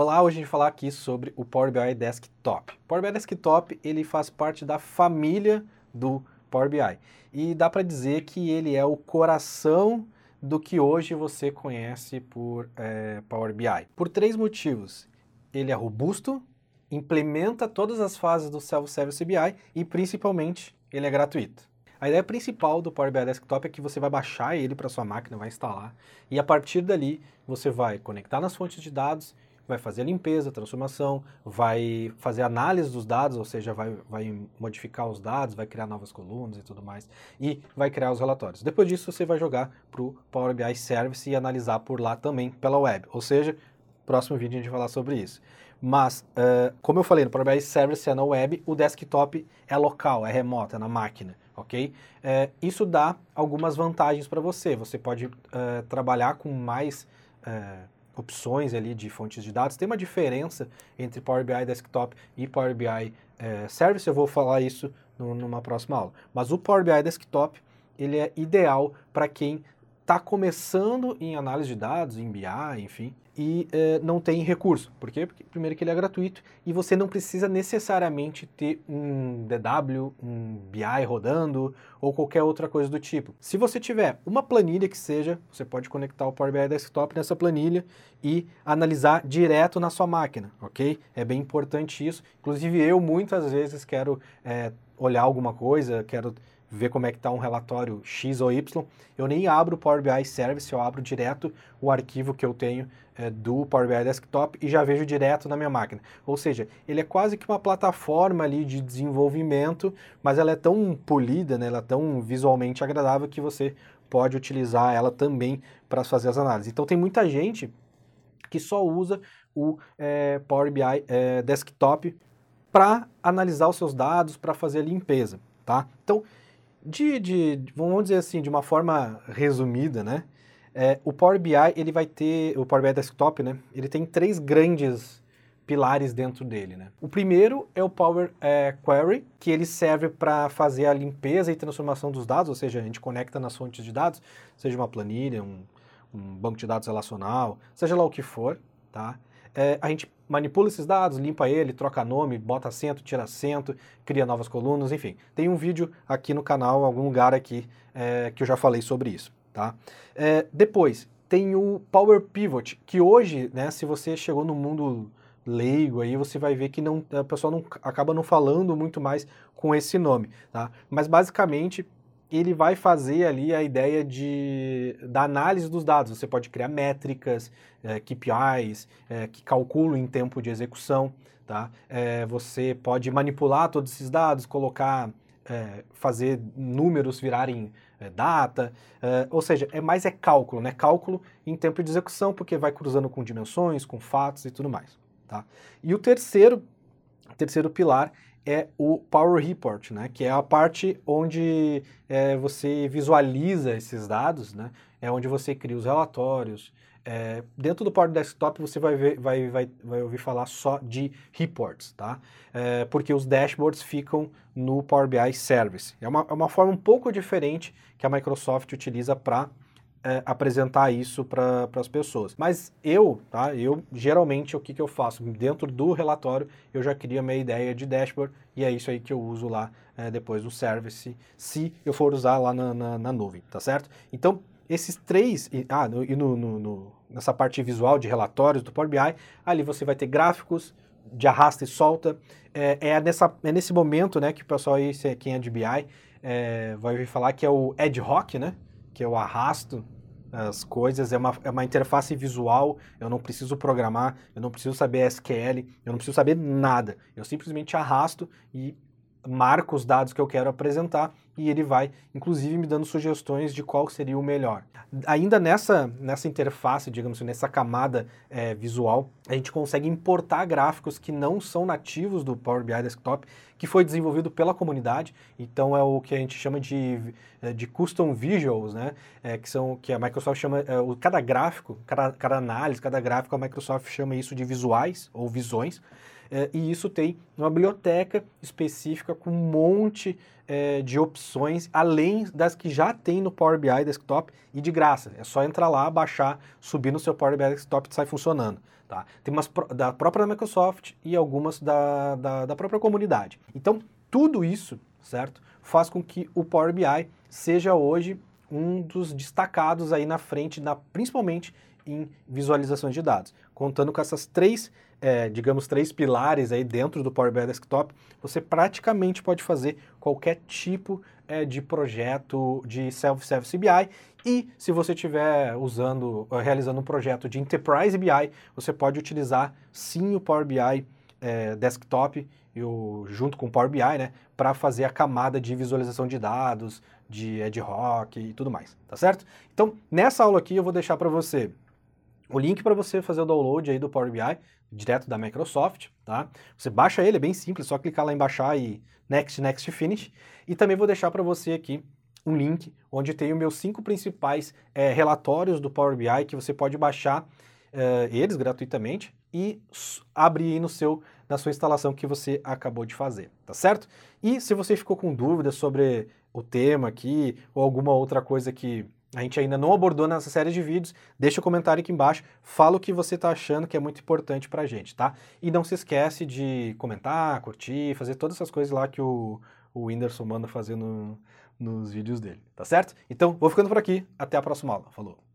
Olá, hoje a gente vai falar aqui sobre o Power BI Desktop. O Power BI Desktop ele faz parte da família do Power BI e dá para dizer que ele é o coração do que hoje você conhece por é, Power BI. Por três motivos. Ele é robusto, implementa todas as fases do Self-Service BI e principalmente ele é gratuito. A ideia principal do Power BI Desktop é que você vai baixar ele para sua máquina, vai instalar, e a partir dali você vai conectar nas fontes de dados, vai fazer a limpeza, a transformação, vai fazer análise dos dados, ou seja, vai, vai modificar os dados, vai criar novas colunas e tudo mais, e vai criar os relatórios. Depois disso, você vai jogar para o Power BI Service e analisar por lá também pela web, ou seja, próximo vídeo a gente vai falar sobre isso. Mas, uh, como eu falei, no Power BI Service é na web, o desktop é local, é remoto, é na máquina ok? Isso dá algumas vantagens para você. Você pode é, trabalhar com mais opções ali de fontes de dados. Tem uma diferença entre Power BI Desktop e Power BI é, Service. Eu vou falar isso no, numa próxima aula. Mas o Power BI Desktop ele é ideal para quem está começando em análise de dados, em BI, enfim, e eh, não tem recurso. Por quê? Porque, primeiro, que ele é gratuito e você não precisa necessariamente ter um DW, um BI rodando ou qualquer outra coisa do tipo. Se você tiver uma planilha que seja, você pode conectar o Power BI Desktop nessa planilha e analisar direto na sua máquina, ok? É bem importante isso. Inclusive, eu muitas vezes quero eh, olhar alguma coisa, quero ver como é que está um relatório X ou Y, eu nem abro o Power BI Service, eu abro direto o arquivo que eu tenho é, do Power BI Desktop e já vejo direto na minha máquina. Ou seja, ele é quase que uma plataforma ali de desenvolvimento, mas ela é tão polida, né, ela é tão visualmente agradável que você pode utilizar ela também para fazer as análises. Então tem muita gente que só usa o é, Power BI é, Desktop para analisar os seus dados, para fazer a limpeza, tá? Então, de, de, vamos dizer assim, de uma forma resumida, né? É, o Power BI, ele vai ter, o Power BI Desktop, né? Ele tem três grandes pilares dentro dele, né? O primeiro é o Power é, Query, que ele serve para fazer a limpeza e transformação dos dados, ou seja, a gente conecta nas fontes de dados, seja uma planilha, um, um banco de dados relacional, seja lá o que for, tá? É, a gente manipula esses dados, limpa ele, troca nome, bota acento, tira acento, cria novas colunas, enfim. Tem um vídeo aqui no canal, em algum lugar aqui, é, que eu já falei sobre isso, tá? É, depois, tem o Power Pivot, que hoje, né, se você chegou no mundo leigo aí, você vai ver que não, a pessoa não, acaba não falando muito mais com esse nome, tá? Mas basicamente ele vai fazer ali a ideia de, da análise dos dados. Você pode criar métricas, é, KPIs, é, que calculam em tempo de execução. Tá? É, você pode manipular todos esses dados, colocar, fazer números virarem data, ou seja, é mais é cálculo, né? Cálculo em tempo de execução, porque vai cruzando com dimensões, com fatos e tudo mais. Tá? E o terceiro, terceiro pilar é o Power Report, né, que é a parte onde é, você visualiza esses dados, né, é onde você cria os relatórios. É, dentro do Power Desktop você vai, ver, vai, vai, vai ouvir falar só de reports, tá? É, porque os dashboards ficam no Power BI Service. É uma, é uma forma um pouco diferente que a Microsoft utiliza para é, apresentar isso para as pessoas. Mas eu, tá? Eu geralmente o que, que eu faço? Dentro do relatório eu já crio a minha ideia de dashboard e é isso aí que eu uso lá é, depois do service, se eu for usar lá na, na, na nuvem, tá certo? Então, esses três, e, ah, no, e no, no, no, nessa parte visual de relatórios do Power BI, ali você vai ter gráficos de arrasta e solta. É, é, nessa, é nesse momento né, que o pessoal aí, quem é de BI, é, vai falar que é o ad hoc, né? Que eu arrasto as coisas, é uma, é uma interface visual, eu não preciso programar, eu não preciso saber SQL, eu não preciso saber nada. Eu simplesmente arrasto e marco os dados que eu quero apresentar e ele vai, inclusive, me dando sugestões de qual seria o melhor. Ainda nessa, nessa interface, digamos assim, nessa camada é, visual, a gente consegue importar gráficos que não são nativos do Power BI Desktop, que foi desenvolvido pela comunidade, então é o que a gente chama de, é, de custom visuals, né? É, que são que a Microsoft chama, é, o, cada gráfico, cada, cada análise, cada gráfico, a Microsoft chama isso de visuais ou visões, é, e isso tem uma biblioteca específica com um monte é, de opções além das que já tem no Power BI Desktop e de graça. É só entrar lá, baixar, subir no seu Power BI Desktop e sai funcionando. Tá? Tem umas da própria Microsoft e algumas da, da, da própria comunidade. Então, tudo isso, certo, faz com que o Power BI seja hoje um dos destacados aí na frente, na, principalmente em visualizações de dados. Contando com essas três, é, digamos, três pilares aí dentro do Power BI Desktop, você praticamente pode fazer qualquer tipo é, de projeto de Self-Service BI e se você estiver usando, realizando um projeto de Enterprise BI, você pode utilizar sim o Power BI é, Desktop o, junto com o Power BI, né, para fazer a camada de visualização de dados, de ad hoc e tudo mais, tá certo? Então, nessa aula aqui eu vou deixar para você o link para você fazer o download aí do Power BI, direto da Microsoft, tá? Você baixa ele, é bem simples, só clicar lá em baixar e next, next, finish. E também vou deixar para você aqui um link onde tem os meus cinco principais é, relatórios do Power BI que você pode baixar é, eles gratuitamente e abrir no seu na sua instalação que você acabou de fazer, tá certo? E se você ficou com dúvidas sobre o tema aqui ou alguma outra coisa que a gente ainda não abordou nessa série de vídeos, deixa o um comentário aqui embaixo, fala o que você está achando que é muito importante para a gente, tá? E não se esquece de comentar, curtir, fazer todas essas coisas lá que o, o Whindersson manda fazer no, nos vídeos dele, tá certo? Então, vou ficando por aqui, até a próxima aula. Falou!